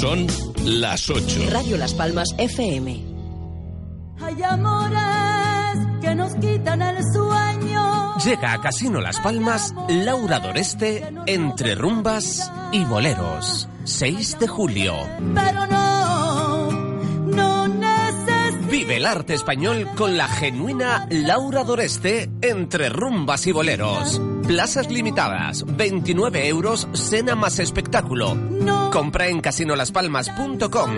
Son las 8. Radio Las Palmas FM. Hay amores que nos quitan el sueño. Llega a Casino Las Palmas Laura Doreste entre rumbas y boleros. 6 de julio. Pero no, no necesito. Vive el arte español con la genuina Laura Doreste entre rumbas y boleros. Plazas limitadas, 29 euros, cena más espectáculo. No. Compra en casinolaspalmas.com.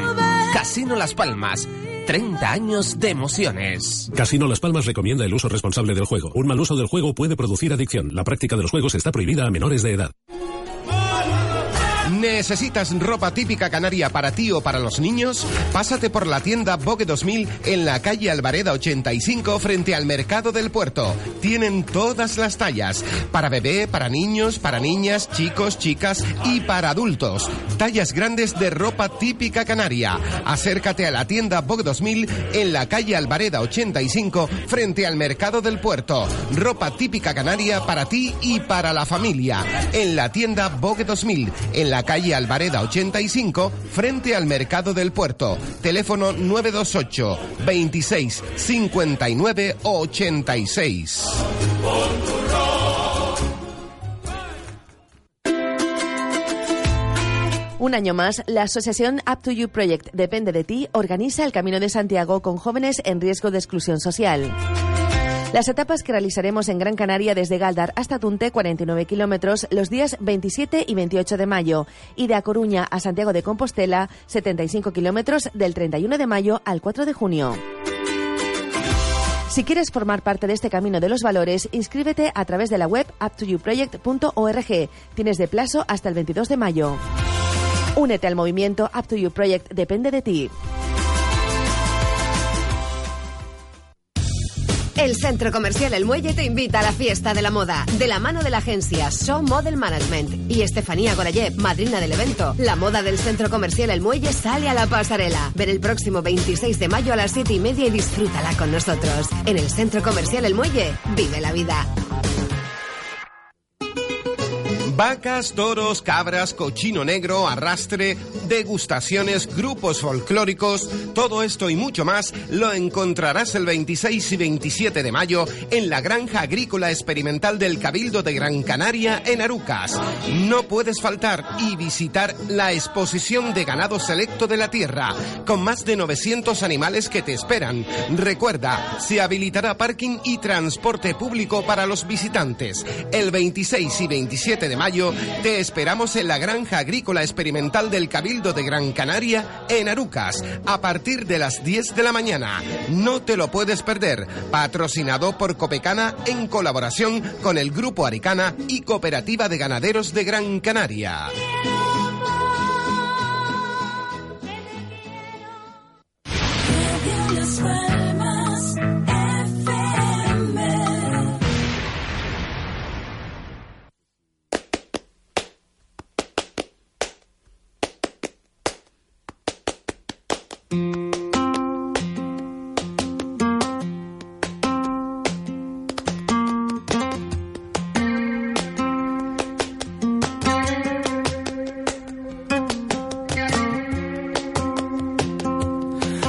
Casino Las Palmas, 30 años de emociones. Casino Las Palmas recomienda el uso responsable del juego. Un mal uso del juego puede producir adicción. La práctica de los juegos está prohibida a menores de edad. ¿Necesitas ropa típica canaria para ti o para los niños? Pásate por la tienda Vogue 2000 en la calle Alvareda 85 frente al Mercado del Puerto. Tienen todas las tallas. Para bebé, para niños, para niñas, chicos, chicas y para adultos. Tallas grandes de ropa típica canaria. Acércate a la tienda Vogue 2000 en la calle Alvareda 85 frente al Mercado del Puerto. Ropa típica canaria para ti y para la familia. En la tienda Vogue 2000 en la calle Alvareda 85 frente al Mercado del Puerto. Teléfono 928 26 59 86. Un año más, la asociación Up to You Project Depende de ti organiza el Camino de Santiago con jóvenes en riesgo de exclusión social. Las etapas que realizaremos en Gran Canaria desde Galdar hasta Tunte, 49 kilómetros, los días 27 y 28 de mayo, y de A Coruña a Santiago de Compostela, 75 kilómetros, del 31 de mayo al 4 de junio. Si quieres formar parte de este camino de los valores, inscríbete a través de la web uptoyouproject.org. Tienes de plazo hasta el 22 de mayo. Únete al movimiento Up to You Project Depende de ti. El Centro Comercial El Muelle te invita a la fiesta de la moda, de la mano de la agencia Show Model Management y Estefanía Gorayev, madrina del evento. La moda del Centro Comercial El Muelle sale a la pasarela. Ven el próximo 26 de mayo a las 7 y media y disfrútala con nosotros. En el Centro Comercial El Muelle, vive la vida. Vacas, toros, cabras, cochino negro, arrastre, degustaciones, grupos folclóricos, todo esto y mucho más lo encontrarás el 26 y 27 de mayo en la Granja Agrícola Experimental del Cabildo de Gran Canaria en Arucas. No puedes faltar y visitar la exposición de ganado selecto de la tierra, con más de 900 animales que te esperan. Recuerda, se habilitará parking y transporte público para los visitantes. El 26 y 27 de mayo te esperamos en la Granja Agrícola Experimental del Cabildo de Gran Canaria en Arucas a partir de las 10 de la mañana. No te lo puedes perder. Patrocinado por Copecana en colaboración con el Grupo Aricana y Cooperativa de Ganaderos de Gran Canaria.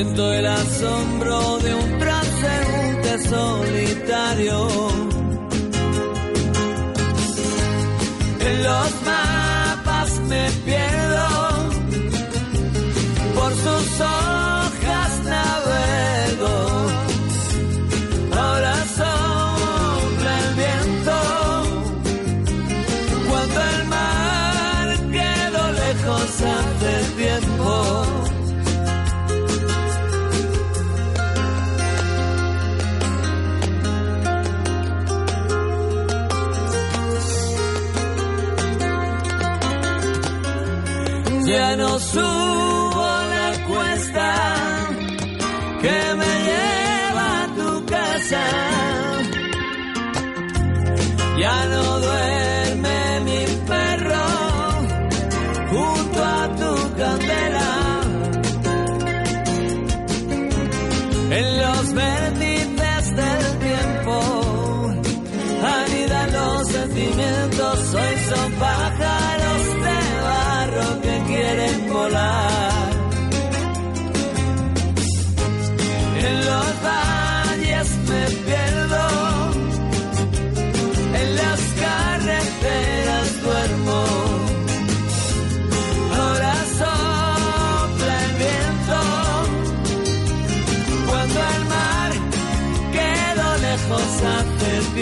Siento el asombro de un transeúnte solitario. En los ya no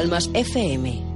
Palmas FM.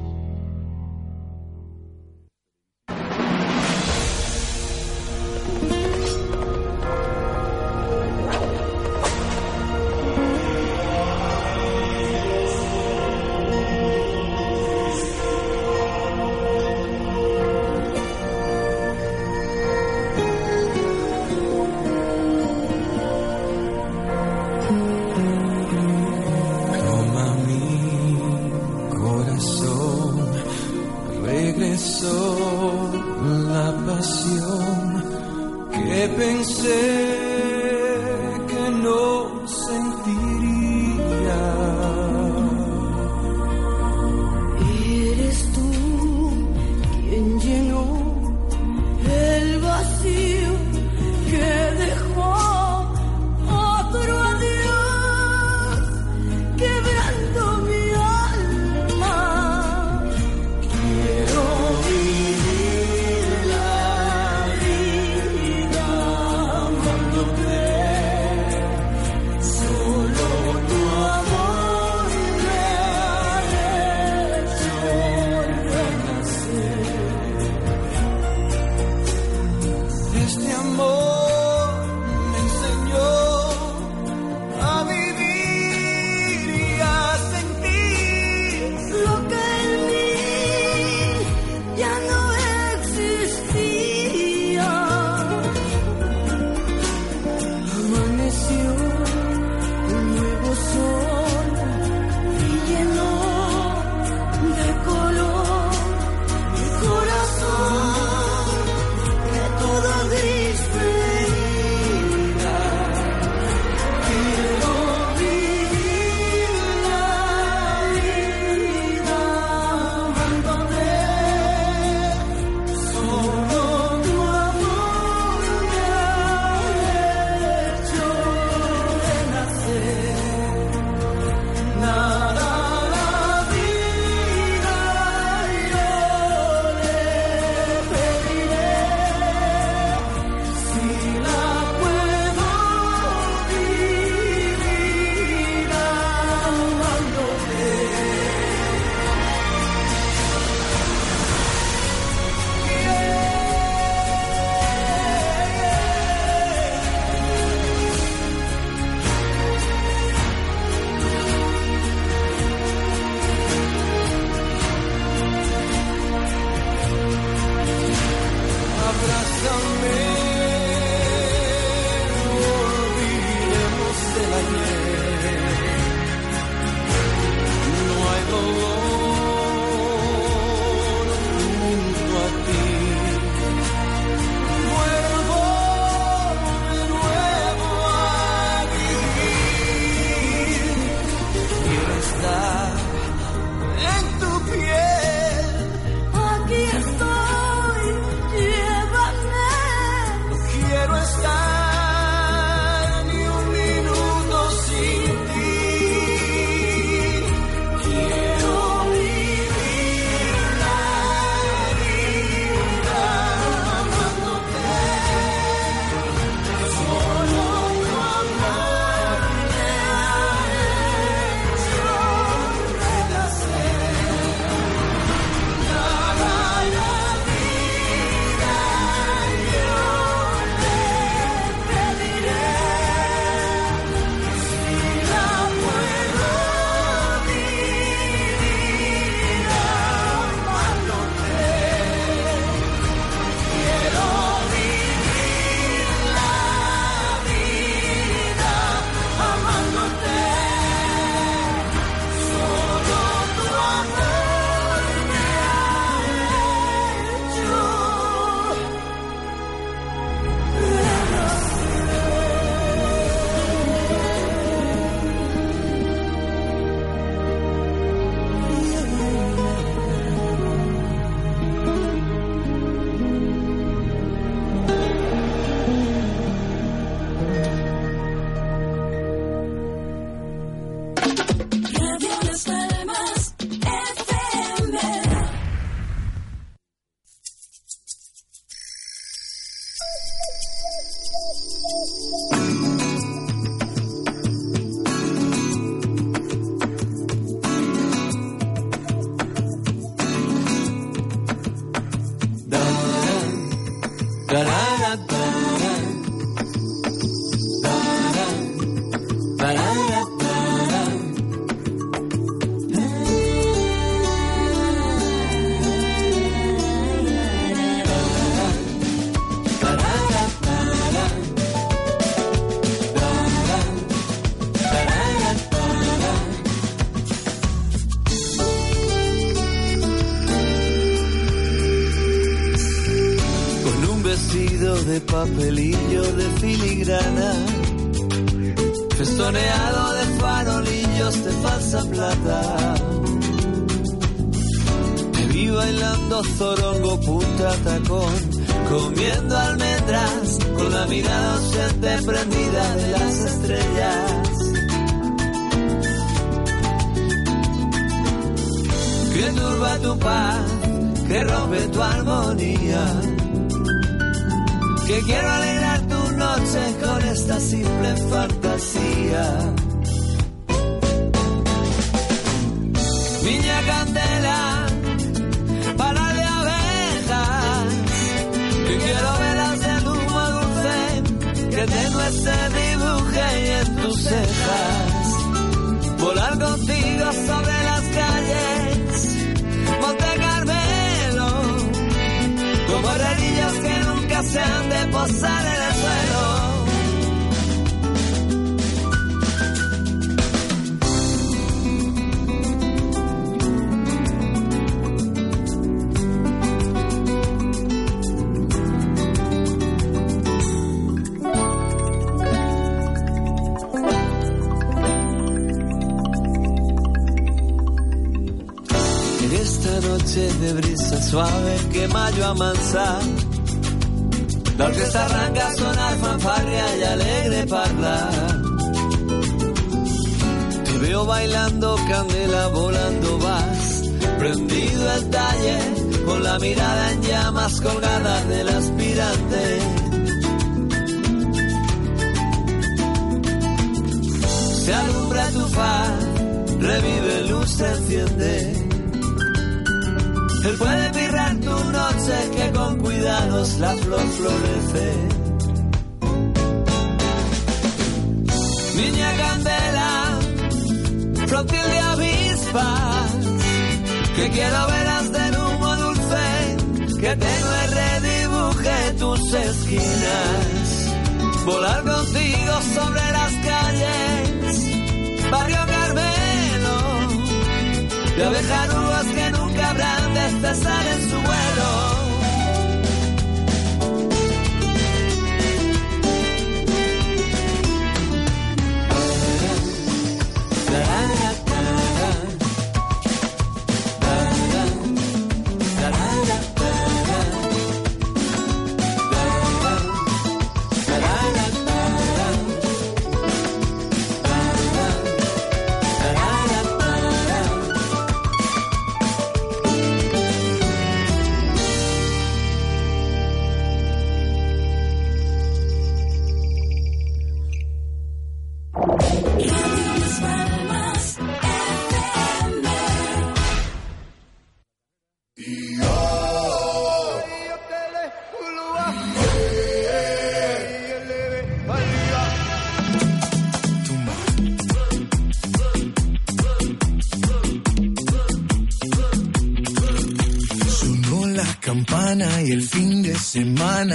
Papelillo de filigrana, festoneado de farolillos de falsa plata. Te vi bailando zorongo punta tacón, comiendo almendras con la mirada ausente prendida de las estrellas. Que turba tu paz, que rompe tu armonía que quiero alegrar tu noche con esta simple fantasía. Niña candela, para de abejas, que quiero velas de humo dulce, que tengo este dibuje en tus cejas, volar contigo sobre las calles, se han de posar en el suelo. De brisa suave que mayo amansa, la orquesta arranca a sonar fanfarria y alegre parla. Te veo bailando candela, volando vas, prendido el talle, con la mirada en llamas colgada del aspirante. Se alumbra tu faz, revive luz, se enciende. Él puede mirrar tu noche que con cuidados la flor florece. Niña candela, flotil de avispas, que quiero veras del humo dulce, que tengo y redibuje tus esquinas. Volar contigo sobre las calles, barrio Carmelo, de abejarugas que de cesar en su vuelo.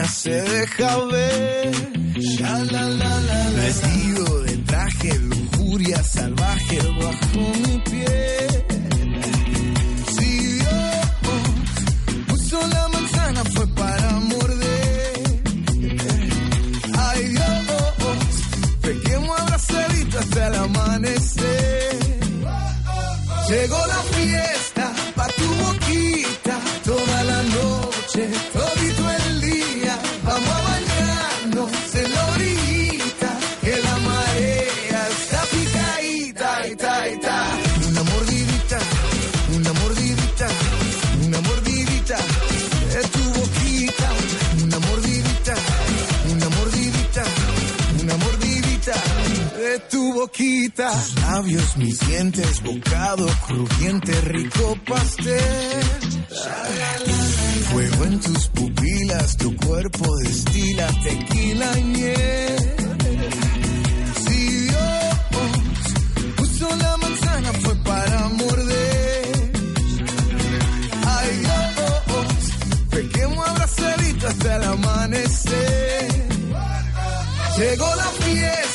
Se deja ver. Vestido de traje, lujuria salvaje bajo Tus labios, mis dientes, bocado crujiente, rico pastel. Fuego en tus pupilas, tu cuerpo destila tequila y miel. Si Dios puso la manzana fue para morder. Ay Dios, pequemos abrazaditos hasta el amanecer. Llegó la fiesta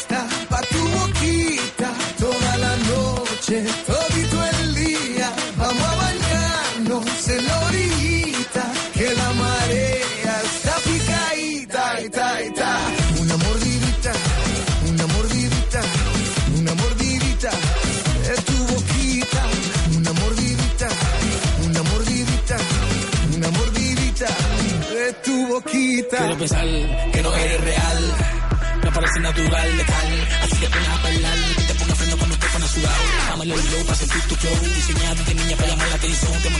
noche, todito el día, vamos a bañarnos en la orillita, que la marea está picadita, ita, ita. Una mordidita, una mordidita, una mordidita, es tu boquita. Una mordidita, una mordidita, una mordidita, es tu boquita. Quiero pensar que no eres real, me parece natural, letal, así que apenas el low para sentir tu flow. Diseñado de niña para llamar la atención. Te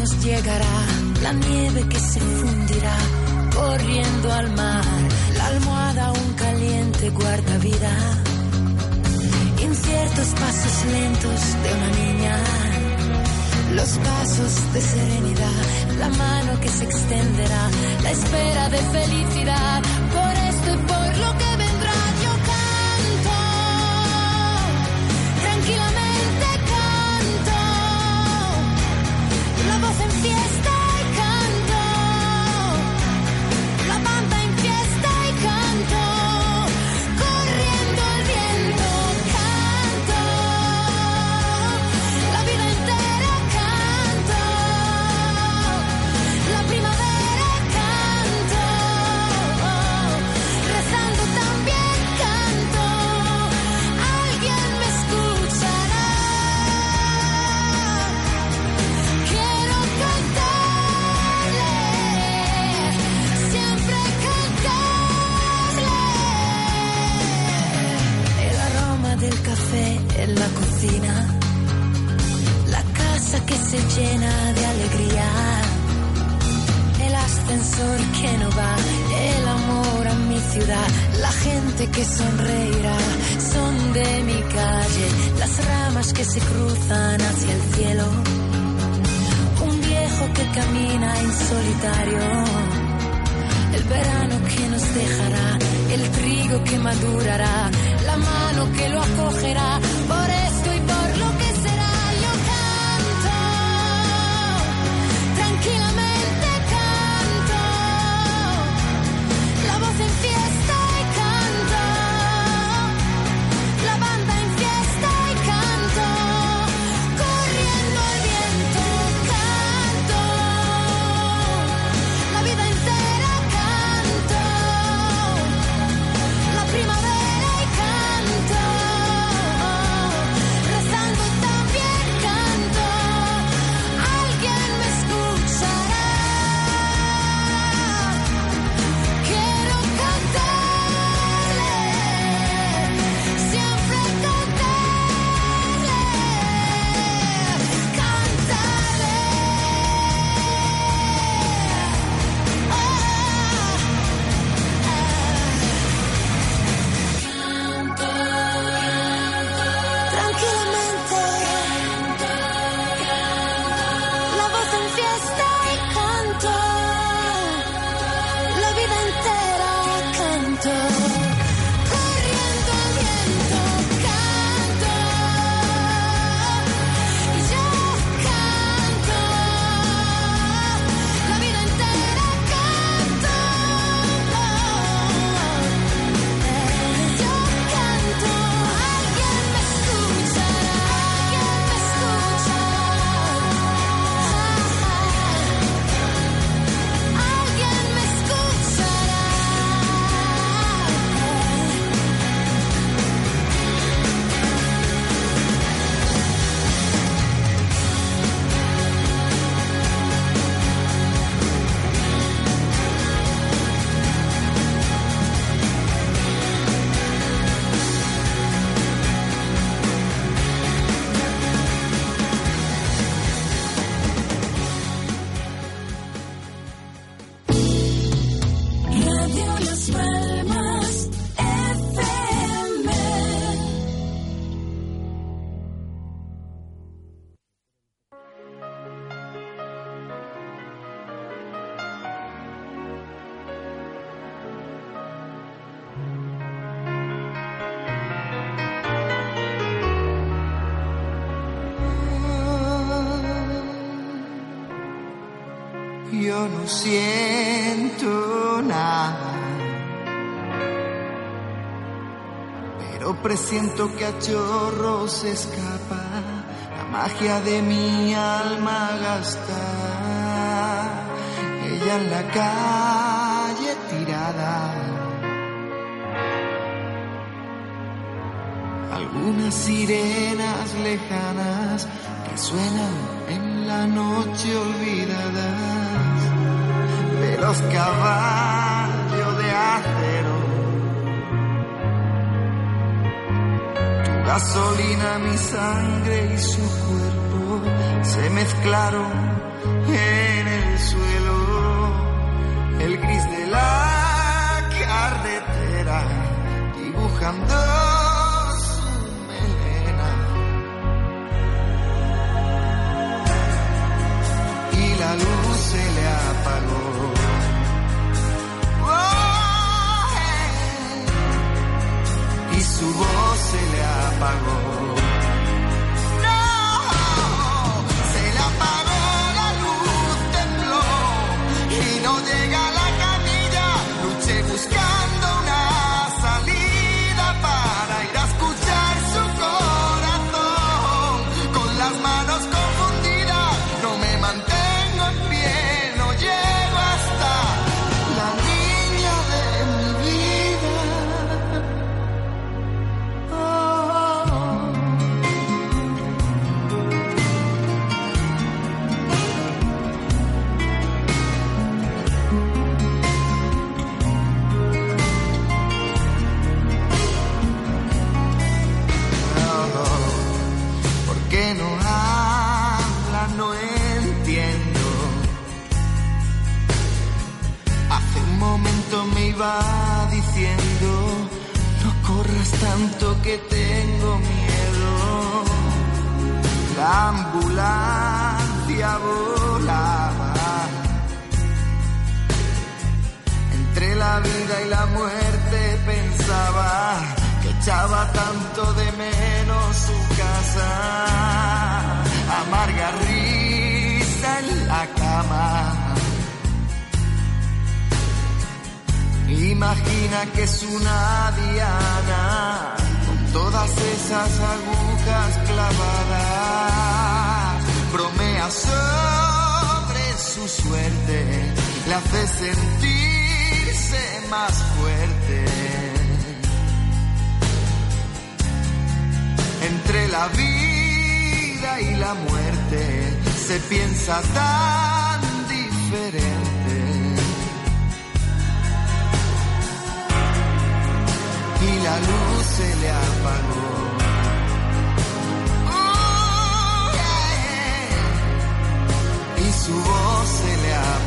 nos llegará la nieve que se fundirá corriendo al mar. La almohada aún caliente guarda vida. Inciertos pasos lentos de una niña. Los pasos de serenidad, la mano que se extenderá, la espera de felicidad, por esto y por lo que la gente que sonreirá, son de mi calle, las ramas que se cruzan hacia el cielo, un viejo que camina en solitario, el verano que nos dejará, el trigo que madurará, la mano que lo acogerá. siento nada. Pero presiento que a chorros se escapa la magia de mi alma gastada. Ella en la calle tirada. Algunas sirenas lejanas que suenan en la noche olvidada los caballos de acero. Tu gasolina, mi sangre y su cuerpo se mezclaron en el suelo. El gris de la carretera dibujando. tomorrow.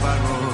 barro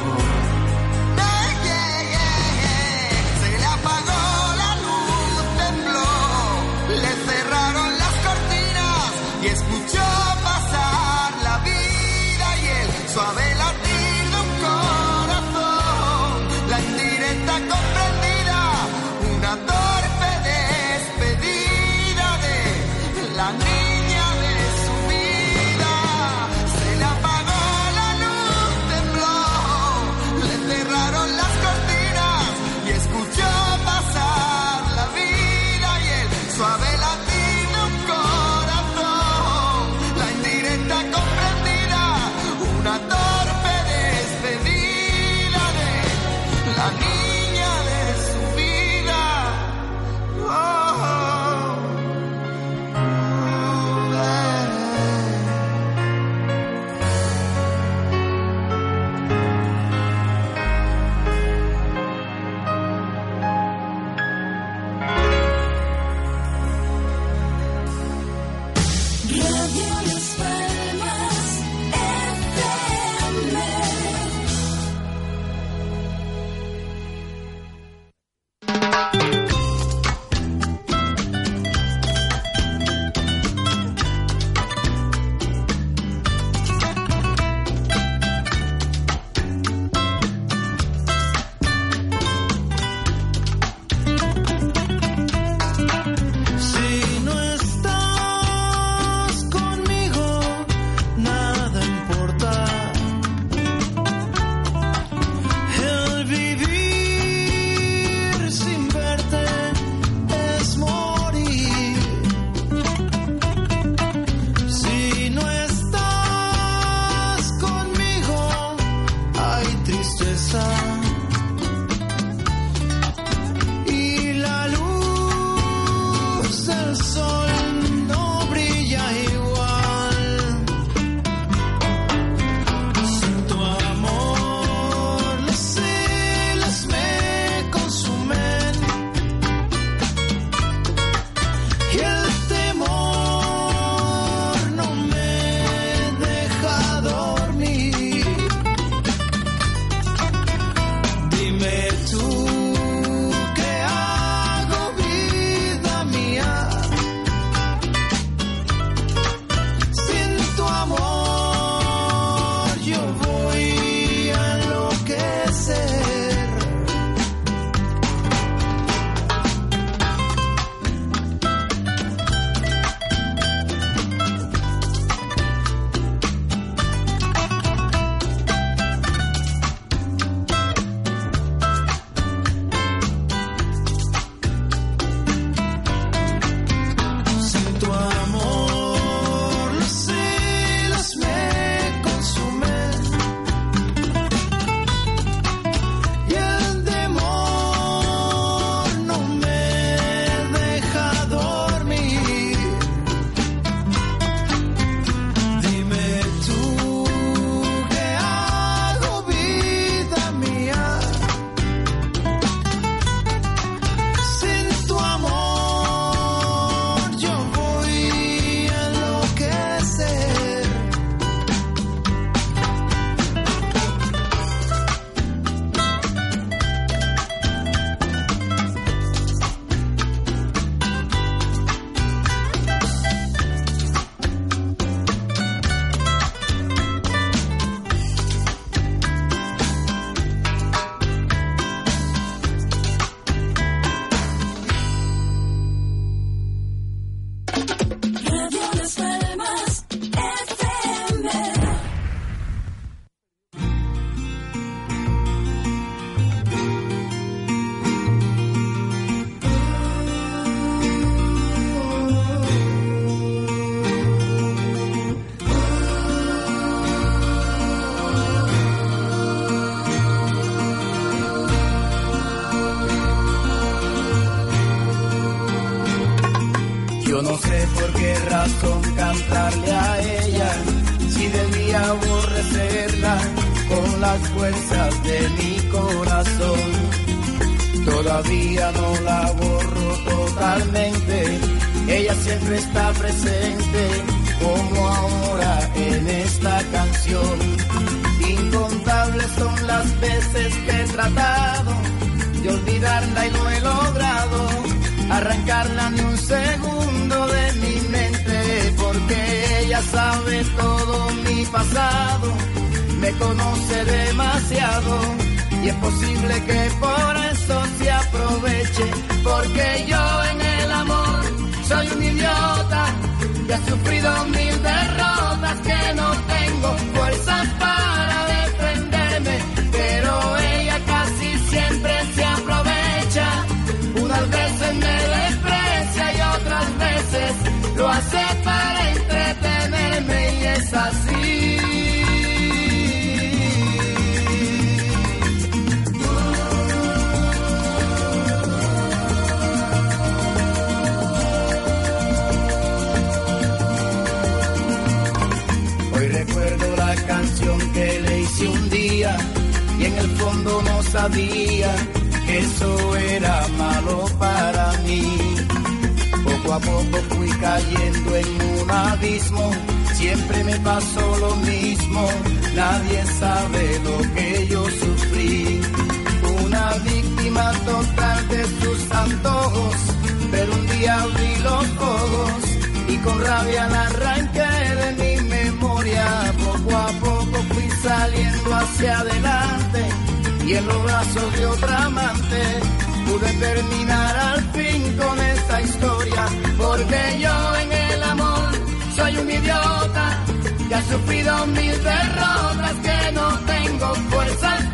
fuerzas de mi corazón. Todavía no la borro totalmente, ella siempre está presente, como ahora en esta canción. Incontables son las veces que he tratado de olvidarla y no he logrado arrancarla ni un segundo de mi mente, porque ella sabe todo mi pasado, me conoce demasiado. Y es posible que por eso se aproveche, porque yo en el amor soy un idiota que ha sufrido mil derrotas, que no tengo que eso era malo para mí. Poco a poco fui cayendo en un abismo, siempre me pasó lo mismo, nadie sabe lo que yo sufrí. Una víctima total de sus antojos, pero un día abrí los ojos y con rabia la arranqué de mi memoria. Poco a poco fui saliendo hacia adelante y en los brazos de otra amante pude terminar al fin con esta historia. Porque yo en el amor soy un idiota que ha sufrido mil derrotas, que no tengo fuerzas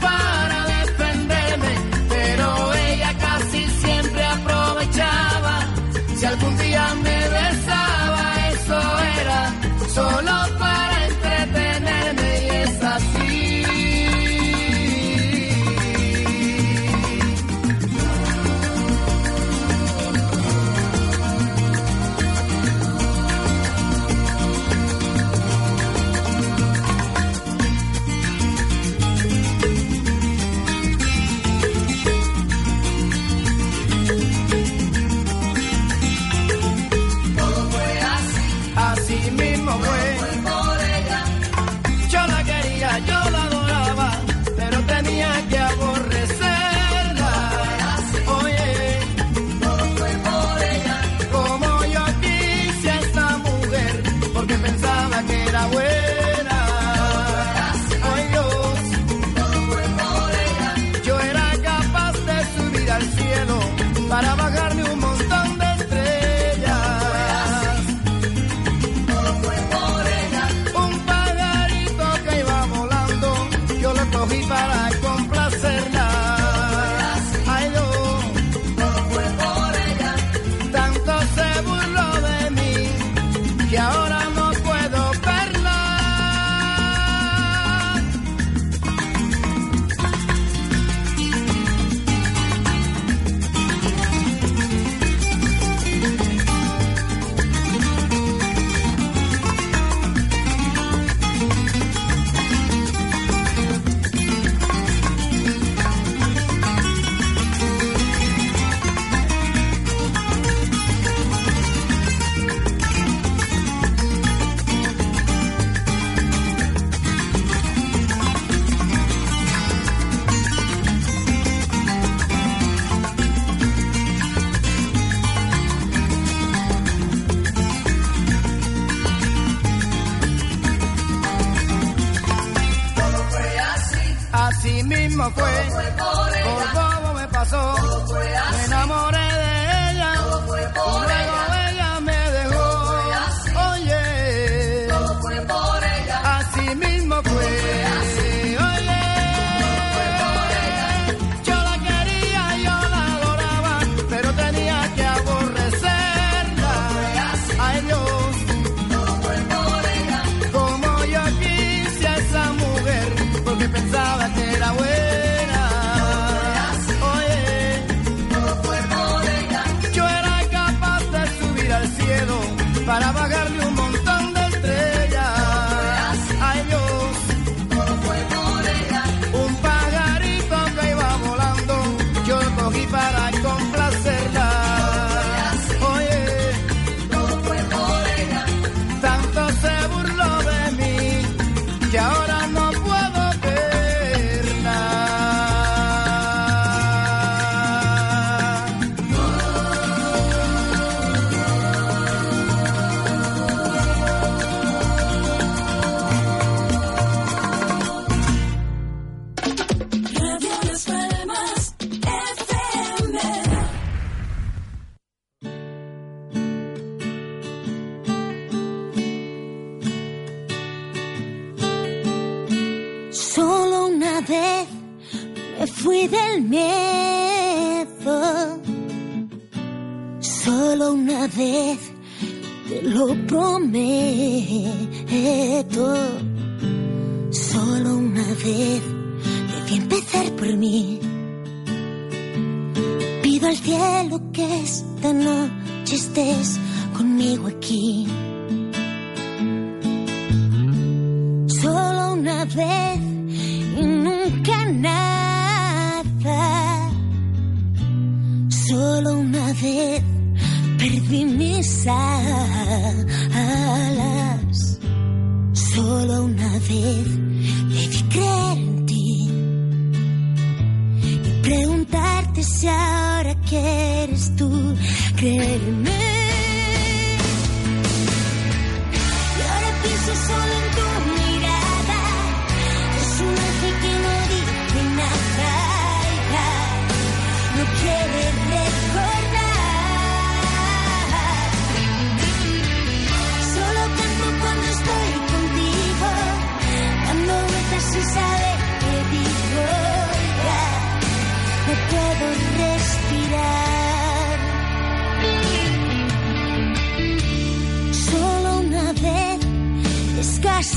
quelle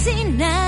sin nada.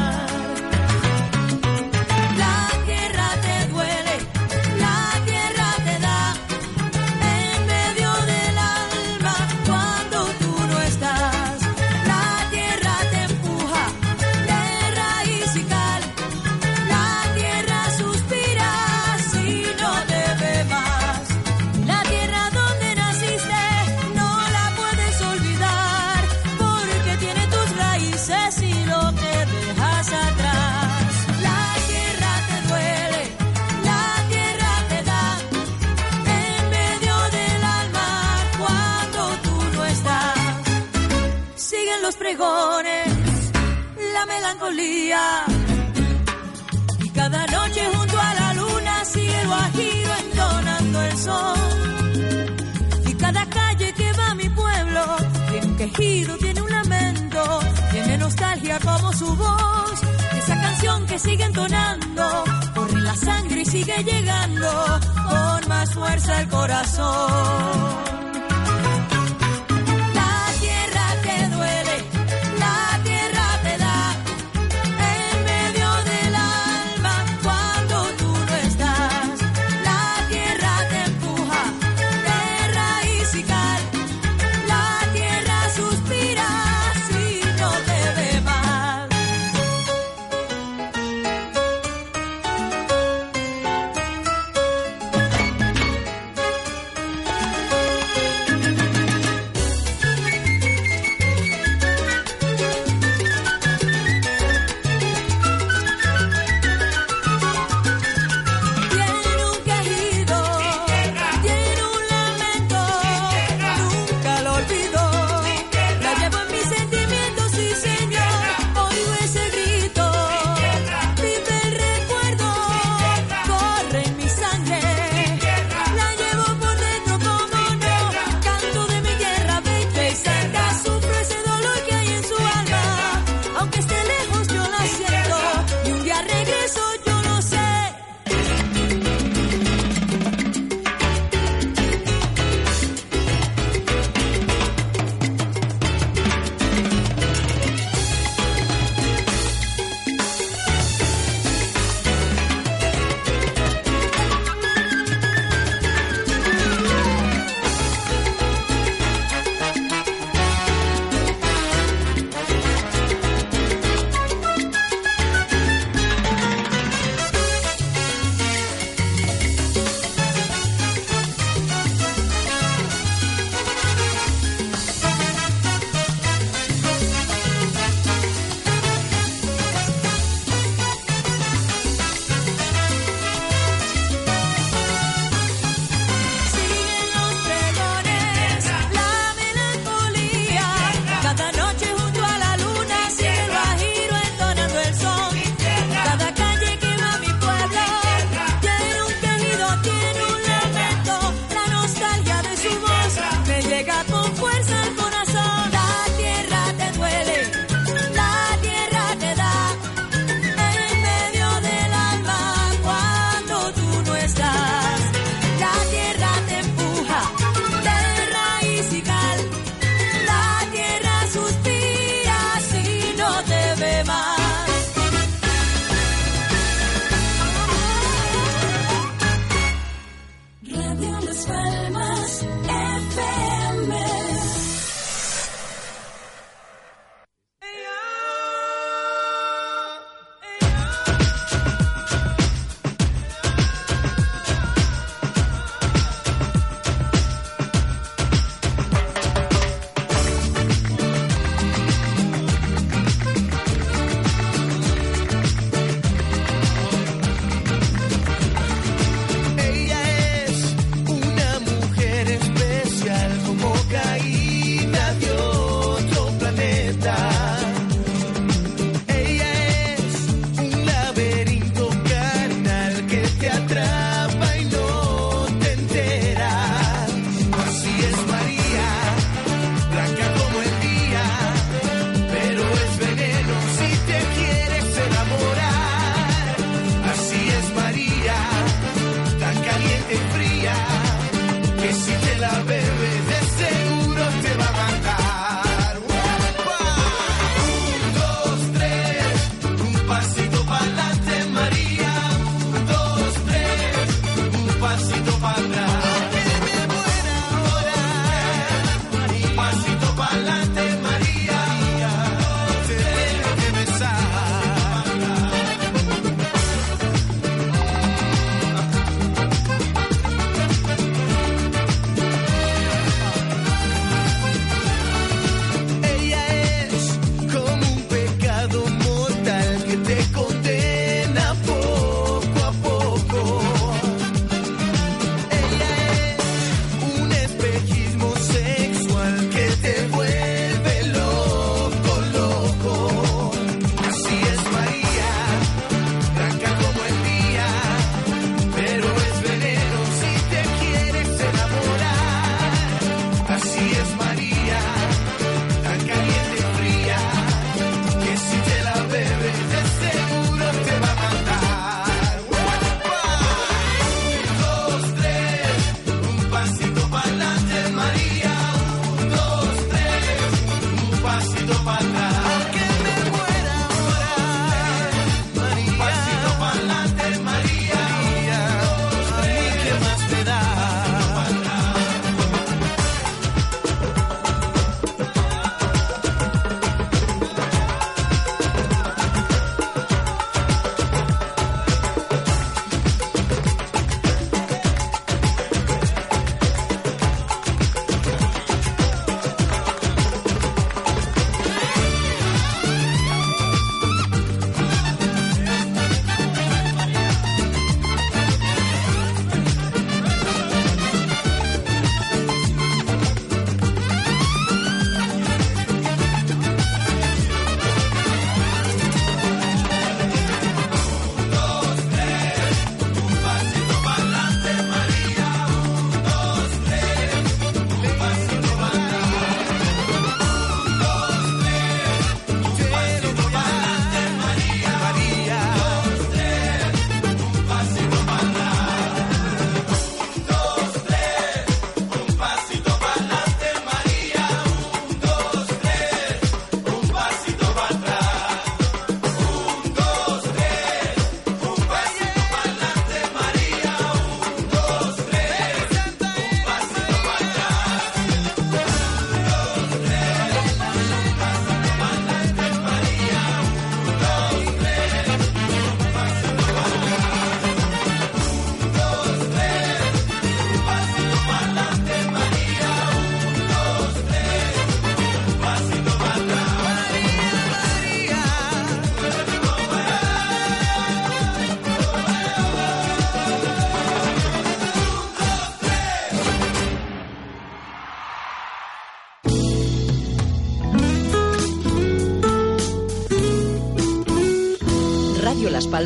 tiene un lamento, tiene nostalgia como su voz. Esa canción que sigue entonando, corre la sangre y sigue llegando con más fuerza el corazón.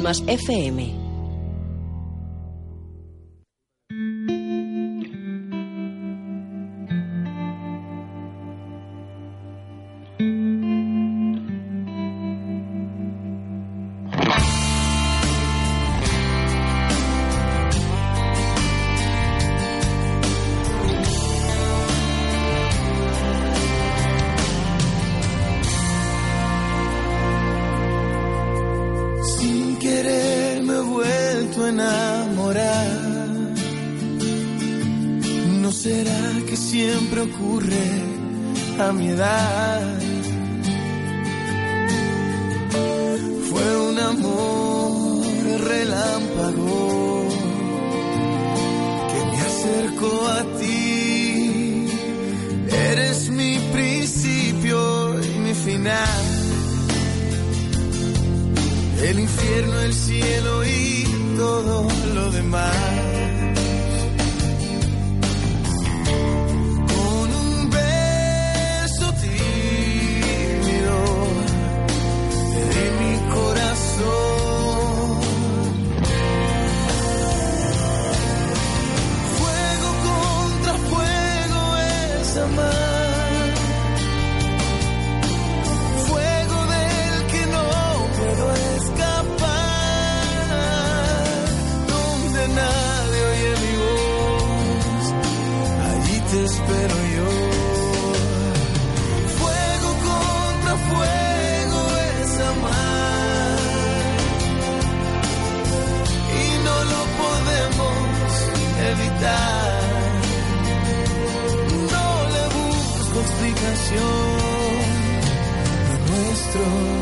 Palmas FM. enamorar. ¿No será que siempre ocurre a mi edad? Fue un amor relámpago que me acercó a ti. Eres mi principio y mi final el infierno, el cielo y todo lo demás. No le busco explicación a nuestro